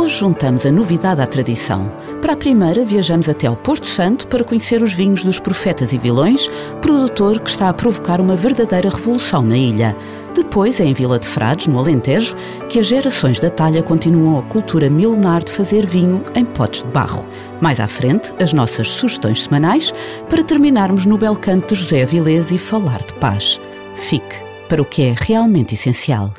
Hoje juntamos a novidade à tradição. Para a primeira, viajamos até ao Porto Santo para conhecer os vinhos dos Profetas e Vilões, produtor que está a provocar uma verdadeira revolução na ilha. Depois é em Vila de Frades, no Alentejo, que as gerações da talha continuam a cultura milenar de fazer vinho em potes de barro. Mais à frente, as nossas sugestões semanais para terminarmos no bel canto de José Avilés e falar de paz. Fique para o que é realmente essencial.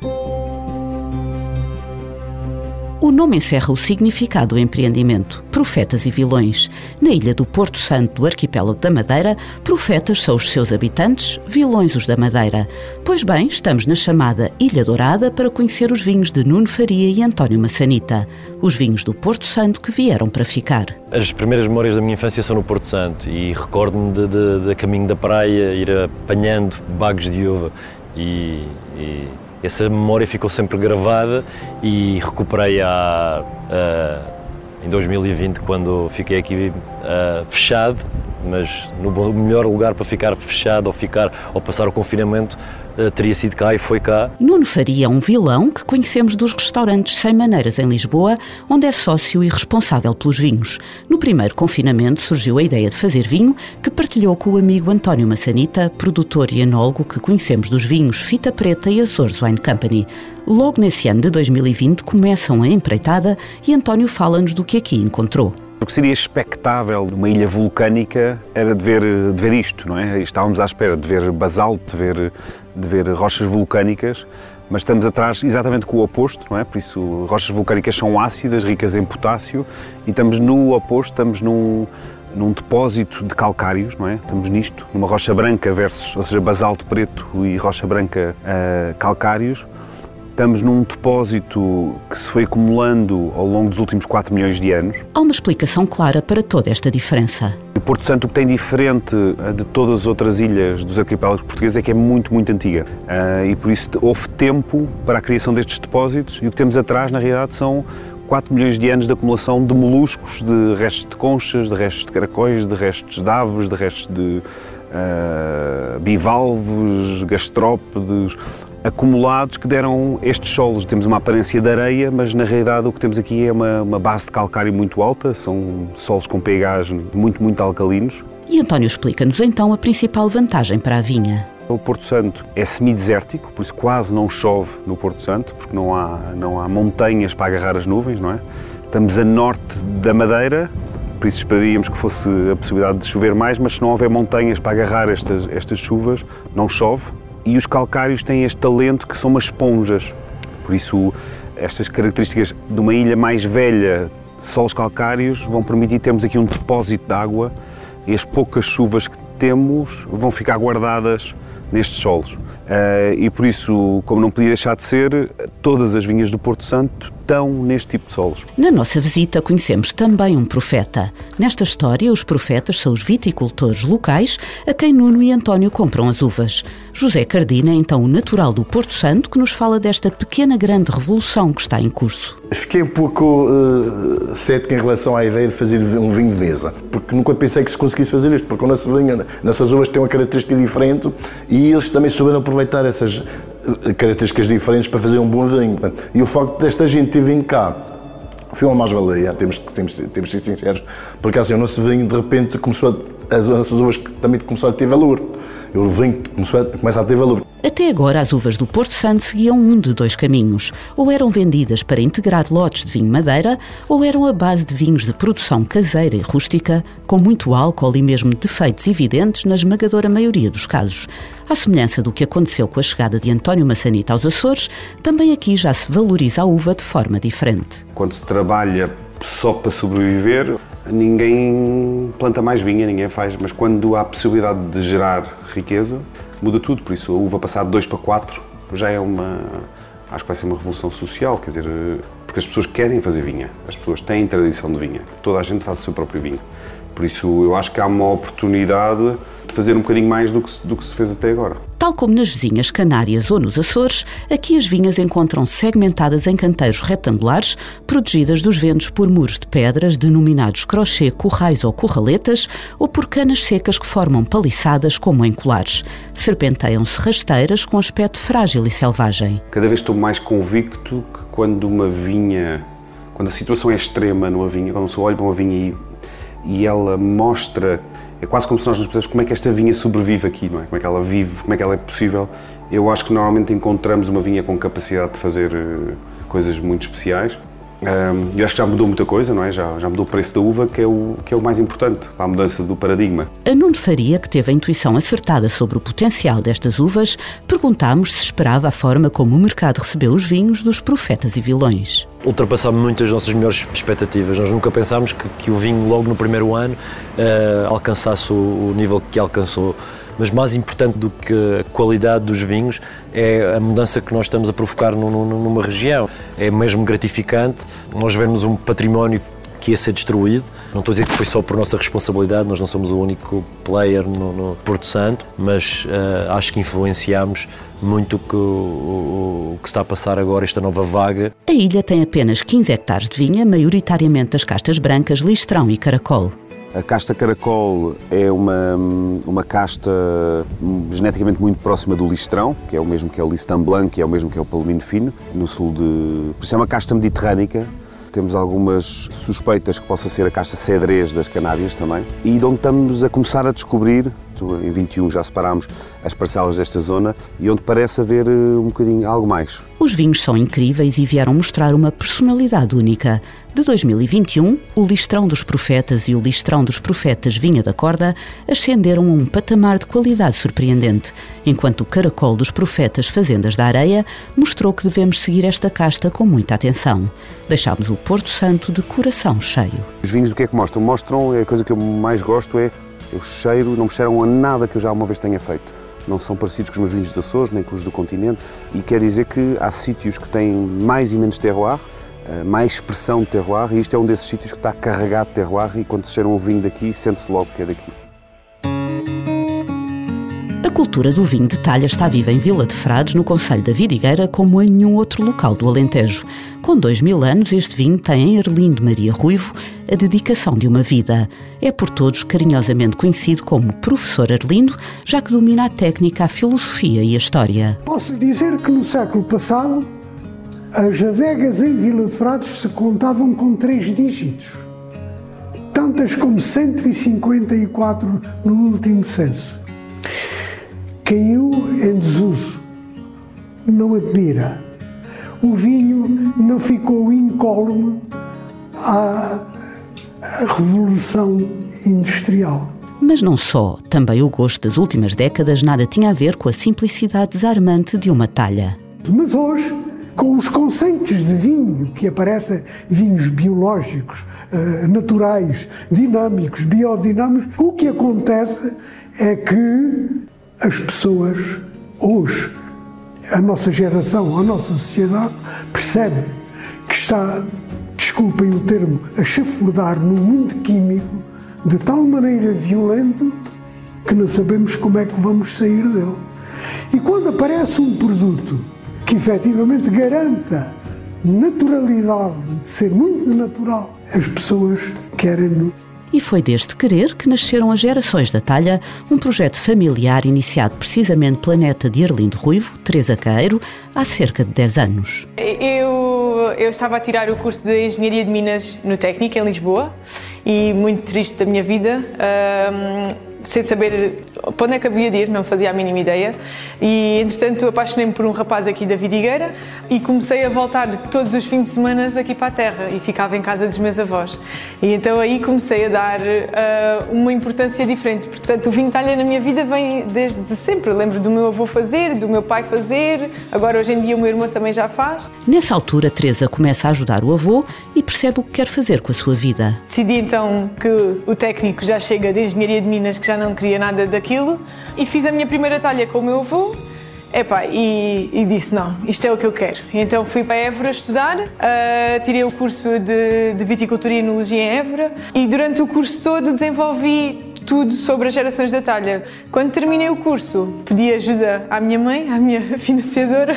O nome encerra o significado do empreendimento, Profetas e Vilões. Na ilha do Porto Santo do arquipélago da Madeira, profetas são os seus habitantes, vilões os da Madeira. Pois bem, estamos na chamada Ilha Dourada para conhecer os vinhos de Nuno Faria e António Massanita, os vinhos do Porto Santo que vieram para ficar. As primeiras memórias da minha infância são no Porto Santo e recordo-me de, de, de, caminho da praia, ir apanhando bagos de uva e, e essa memória ficou sempre gravada e recuperei há, uh, em 2020 quando fiquei aqui uh, fechado, mas no melhor lugar para ficar fechado ou ficar ou passar o confinamento eh, teria sido cá e foi cá. Nuno Faria é um vilão que conhecemos dos restaurantes Sem Maneiras em Lisboa, onde é sócio e responsável pelos vinhos. No primeiro confinamento surgiu a ideia de fazer vinho, que partilhou com o amigo António Massanita, produtor e enólogo que conhecemos dos vinhos Fita Preta e Açores Wine Company. Logo nesse ano de 2020 começam a empreitada e António fala-nos do que aqui encontrou. O que seria expectável de uma ilha vulcânica era de ver, de ver isto, não é? Estávamos à espera de ver basalto, de ver, de ver rochas vulcânicas, mas estamos atrás exatamente com o oposto, não é? Por isso, rochas vulcânicas são ácidas, ricas em potássio, e estamos no oposto, estamos num, num depósito de calcários, não é? Estamos nisto, numa rocha branca versus, ou seja, basalto preto e rocha branca uh, calcários, Estamos num depósito que se foi acumulando ao longo dos últimos 4 milhões de anos. Há uma explicação clara para toda esta diferença. O Porto Santo o que tem diferente de todas as outras ilhas dos arquipélagos portugueses é que é muito, muito antiga. Uh, e por isso houve tempo para a criação destes depósitos e o que temos atrás, na realidade, são 4 milhões de anos de acumulação de moluscos, de restos de conchas, de restos de caracóis, de restos de aves, de restos de uh, bivalves, gastrópodes, acumulados que deram estes solos. Temos uma aparência de areia, mas na realidade o que temos aqui é uma, uma base de calcário muito alta, são solos com pHs muito, muito alcalinos. E António explica-nos então a principal vantagem para a vinha. O Porto Santo é semidesértico, por isso quase não chove no Porto Santo, porque não há, não há montanhas para agarrar as nuvens, não é? Estamos a norte da Madeira, por isso esperaríamos que fosse a possibilidade de chover mais, mas se não houver montanhas para agarrar estas, estas chuvas, não chove e os calcários têm este talento que são umas esponjas. Por isso, estas características de uma ilha mais velha, solos calcários, vão permitir termos aqui um depósito de água e as poucas chuvas que temos vão ficar guardadas nestes solos. Uh, e por isso, como não podia deixar de ser, todas as vinhas do Porto Santo estão neste tipo de solos. Na nossa visita conhecemos também um profeta. Nesta história, os profetas são os viticultores locais a quem Nuno e António compram as uvas. José Cardina é então o natural do Porto Santo que nos fala desta pequena grande revolução que está em curso. Fiquei um pouco uh, cético em relação à ideia de fazer um vinho de mesa, porque nunca pensei que se conseguisse fazer isto, porque o nosso vinho, nossas uvas têm uma característica diferente e eles também souberam aproveitar essas características diferentes para fazer um bom vinho. E o facto desta gente ter vindo cá foi uma mais-valia, temos, temos, temos de ser sinceros, porque assim, o nosso vinho de repente começou a, as nossas uvas também começaram a ter valor. O vinho começou a, começa a ter valor. Até agora, as uvas do Porto Santo seguiam um de dois caminhos. Ou eram vendidas para integrar lotes de vinho madeira, ou eram a base de vinhos de produção caseira e rústica, com muito álcool e mesmo defeitos evidentes na esmagadora maioria dos casos. À semelhança do que aconteceu com a chegada de António Massanita aos Açores, também aqui já se valoriza a uva de forma diferente. Quando se trabalha só para sobreviver, ninguém planta mais vinha, ninguém faz, mas quando há possibilidade de gerar riqueza, muda tudo. Por isso, a uva passar de 2 para 4 já é uma. Acho que vai ser uma revolução social, quer dizer, porque as pessoas querem fazer vinha, as pessoas têm tradição de vinha, toda a gente faz o seu próprio vinho. Por isso eu acho que há uma oportunidade de fazer um bocadinho mais do que, do que se fez até agora. Tal como nas vizinhas Canárias ou nos Açores, aqui as vinhas encontram-se segmentadas em canteiros retangulares, protegidas dos ventos por muros de pedras denominados crochê, currais ou curraletas, ou por canas secas que formam paliçadas como em colares. Serpenteiam-se rasteiras com aspecto frágil e selvagem. Cada vez estou mais convicto que quando uma vinha, quando a situação é extrema numa vinha, quando se olha para uma vinha e, e ela mostra é quase como se nós nos pensamos como é que esta vinha sobrevive aqui, não é? Como é que ela vive, como é que ela é possível. Eu acho que normalmente encontramos uma vinha com capacidade de fazer uh, coisas muito especiais. Um, eu acho que já mudou muita coisa, não é? Já, já mudou o preço da uva, que é, o, que é o mais importante para a mudança do paradigma. A Nuno Faria, que teve a intuição acertada sobre o potencial destas uvas, perguntámos se esperava a forma como o mercado recebeu os vinhos dos profetas e vilões. Ultrapassámos muitas das nossas melhores expectativas. Nós nunca pensámos que, que o vinho, logo no primeiro ano, uh, alcançasse o, o nível que alcançou mas mais importante do que a qualidade dos vinhos é a mudança que nós estamos a provocar numa região. É mesmo gratificante nós vermos um património que ia ser destruído. Não estou a dizer que foi só por nossa responsabilidade, nós não somos o único player no, no Porto Santo, mas uh, acho que influenciamos muito que, o, o que está a passar agora, esta nova vaga. A ilha tem apenas 15 hectares de vinha, maioritariamente das castas brancas, listrão e caracol. A casta caracol é uma, uma casta geneticamente muito próxima do listrão, que é o mesmo que é o listan blanc, que é o mesmo que é o palomino fino, no sul de... Por isso é uma casta mediterrânica, temos algumas suspeitas que possa ser a casta cedrez das Canárias também, e de onde estamos a começar a descobrir em 21 já separámos as parcelas desta zona e onde parece haver eh, um bocadinho algo mais. Os vinhos são incríveis e vieram mostrar uma personalidade única. De 2021, o Listrão dos Profetas e o Listrão dos Profetas Vinha da Corda ascenderam a um patamar de qualidade surpreendente, enquanto o Caracol dos Profetas Fazendas da Areia mostrou que devemos seguir esta casta com muita atenção. Deixámos o Porto Santo de coração cheio. Os vinhos o que é que mostram? Mostram, a coisa que eu mais gosto é eu cheiro, não me cheiram a nada que eu já uma vez tenha feito. Não são parecidos com os meus vinhos dos Açores, nem com os do continente, e quer dizer que há sítios que têm mais e menos terroir, eh, mais expressão de terroir, e isto é um desses sítios que está carregado de terroir, e quando se cheira vinho daqui, sente-se logo que é daqui. Cultura do vinho de talha está viva em Vila de Frades, no Conselho da Vidigueira, como em nenhum outro local do Alentejo. Com dois mil anos, este vinho tem em Erlindo Maria Ruivo a dedicação de uma vida. É por todos carinhosamente conhecido como Professor Arlindo, já que domina a técnica, a filosofia e a história. Posso dizer que no século passado, as adegas em Vila de Frades se contavam com três dígitos, tantas como 154 no último censo. Caiu em desuso, não admira o vinho não ficou incólume à revolução industrial. Mas não só, também o gosto das últimas décadas nada tinha a ver com a simplicidade desarmante de uma talha. Mas hoje, com os conceitos de vinho que aparecem, vinhos biológicos, eh, naturais, dinâmicos, biodinâmicos, o que acontece é que as pessoas hoje a nossa geração, a nossa sociedade, percebe que está, desculpem o termo, a chafurdar no mundo químico de tal maneira violento que não sabemos como é que vamos sair dele. E quando aparece um produto que efetivamente garanta naturalidade, de ser muito natural, as pessoas querem e foi deste querer que nasceram as Gerações da Talha, um projeto familiar iniciado precisamente pela neta de Arlindo Ruivo, Teresa Caeiro, há cerca de 10 anos. Eu, eu estava a tirar o curso de Engenharia de Minas no Técnico, em Lisboa, e muito triste da minha vida. Sem saber para onde é que havia de ir, não fazia a mínima ideia. E, entretanto, apaixonei-me por um rapaz aqui da Vidigueira e comecei a voltar todos os fins de semana aqui para a terra e ficava em casa dos meus avós. E então aí comecei a dar uh, uma importância diferente. Portanto, o vinho talha na minha vida vem desde sempre. lembro do meu avô fazer, do meu pai fazer, agora hoje em dia o meu irmão também já faz. Nessa altura, Teresa começa a ajudar o avô e percebe o que quer fazer com a sua vida. Decidi então que o técnico já chega de Engenharia de Minas, que já já não queria nada daquilo. E fiz a minha primeira talha com o meu avô Epá, e, e disse: não, isto é o que eu quero. Então fui para Évora estudar, uh, tirei o curso de, de viticultura e enologia em Évora e durante o curso todo desenvolvi tudo sobre as gerações da talha. Quando terminei o curso, pedi ajuda à minha mãe, à minha financiadora,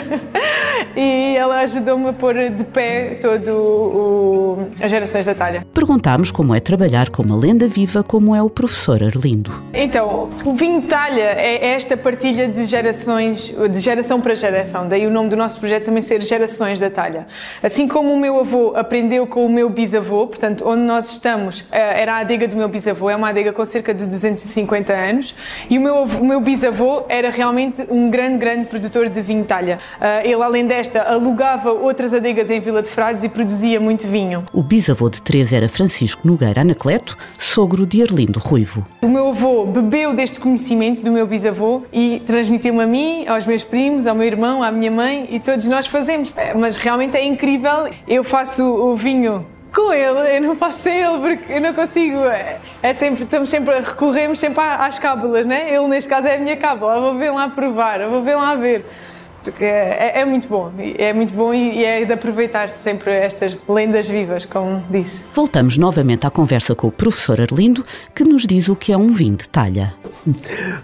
e ela ajudou-me a pôr de pé todo o, as gerações da talha. Perguntámos como é trabalhar com uma lenda viva como é o professor Arlindo. Então, o vinho de talha é esta partilha de gerações, de geração para geração, daí o nome do nosso projeto também ser Gerações da Talha. Assim como o meu avô aprendeu com o meu bisavô, portanto, onde nós estamos eh, era a adega do meu bisavô, é uma adega com cerca de 250 anos, e o meu, o meu bisavô era realmente um grande, grande produtor de vinho talha. Uh, ele, além desta, alugava outras adegas em Vila de Frades e produzia muito vinho. O bisavô de Teresa era Francisco Nogueira Anacleto, sogro de Arlindo Ruivo. O meu avô bebeu deste conhecimento do meu bisavô e transmitiu-me a mim, aos meus primos, ao meu irmão, à minha mãe e todos nós fazemos. Mas realmente é incrível. Eu faço o vinho com ele, eu não faço sem ele porque eu não consigo. É, é sempre, estamos sempre, recorremos sempre às cábulas, né? Ele neste caso é a minha cábula, eu vou ver lá provar, eu vou ver lá ver. Porque é, é, é muito bom, é muito bom e, e é de aproveitar sempre estas lendas vivas, como disse. Voltamos novamente à conversa com o professor Arlindo, que nos diz o que é um vinho de talha.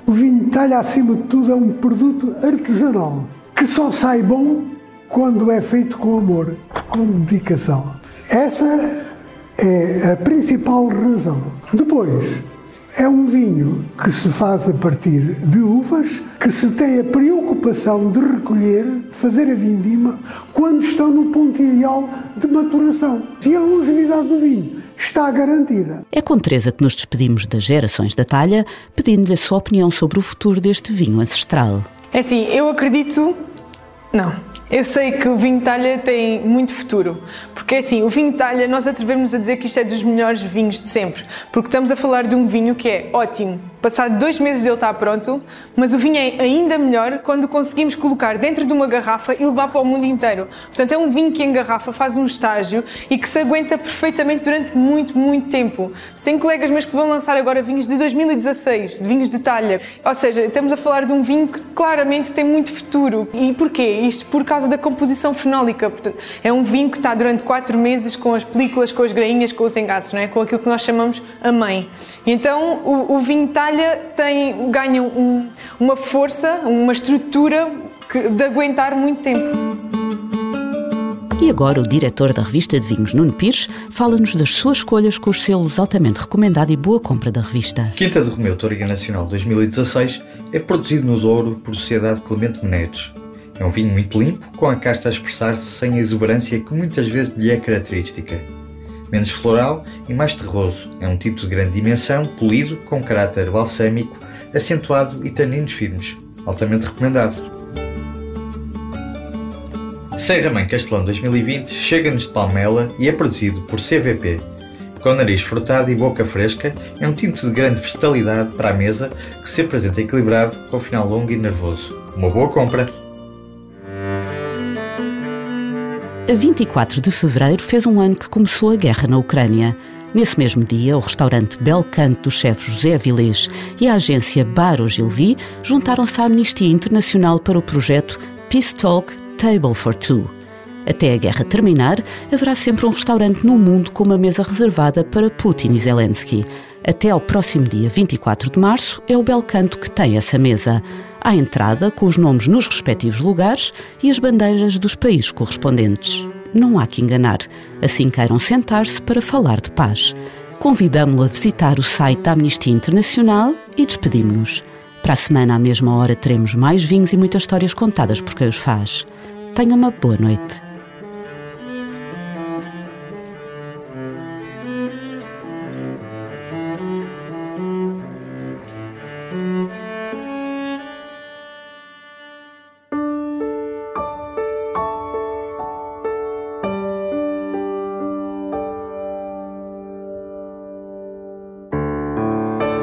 O vinho de talha, acima de tudo, é um produto artesanal que só sai bom quando é feito com amor, com dedicação. Essa é a principal razão. Depois, é um vinho que se faz a partir de uvas que se tem a preocupação de recolher, de fazer a vindima, quando estão no ponto ideal de maturação. E a longevidade do vinho está garantida. É com Teresa que nos despedimos das gerações da talha, pedindo-lhe a sua opinião sobre o futuro deste vinho ancestral. É assim, eu acredito não. Eu sei que o vinho talha tem muito futuro, porque assim, o vinho talha, nós atrevemos a dizer que isto é dos melhores vinhos de sempre, porque estamos a falar de um vinho que é ótimo, passado dois meses dele está pronto, mas o vinho é ainda melhor quando conseguimos colocar dentro de uma garrafa e levar para o mundo inteiro. Portanto, é um vinho que em garrafa faz um estágio e que se aguenta perfeitamente durante muito, muito tempo. Tenho colegas meus que vão lançar agora vinhos de 2016, de vinhos de talha, ou seja, estamos a falar de um vinho que claramente tem muito futuro. E porquê? Isto por causa da composição fenólica. É um vinho que está durante quatro meses com as películas, com as grainhas, com os engaços, não é? com aquilo que nós chamamos a mãe. Então o, o vinho talha tem, ganha um, uma força, uma estrutura que, de aguentar muito tempo. E agora o diretor da revista de vinhos, Nuno Pires, fala-nos das suas escolhas com os selos altamente recomendado e boa compra da revista. Quinta de Romeu Toriga Nacional 2016 é produzido no Douro por Sociedade Clemente Menezes é um vinho muito limpo, com a casta a expressar-se sem a exuberância que muitas vezes lhe é característica. Menos floral e mais terroso, é um tipo de grande dimensão, polido, com caráter balsâmico, acentuado e taninos firmes. Altamente recomendado. Serra Mãe Castelão 2020 chega-nos de Palmela e é produzido por CVP. Com nariz frutado e boca fresca, é um tinto de grande vegetalidade para a mesa que se apresenta equilibrado com final longo e nervoso. Uma boa compra! A 24 de fevereiro fez um ano que começou a guerra na Ucrânia. Nesse mesmo dia, o restaurante Belcanto do chefe José Avilés e a agência Bar Ogilvy juntaram-se à Amnistia Internacional para o projeto Peace Talk Table for Two. Até a guerra terminar, haverá sempre um restaurante no mundo com uma mesa reservada para Putin e Zelensky. Até ao próximo dia 24 de março, é o Belcanto que tem essa mesa à entrada com os nomes nos respectivos lugares e as bandeiras dos países correspondentes. Não há que enganar, assim queiram sentar-se para falar de paz. Convidamo-lo a visitar o site da Amnistia Internacional e despedimos-nos. Para a semana, à mesma hora, teremos mais vinhos e muitas histórias contadas por quem os faz. Tenha uma boa noite.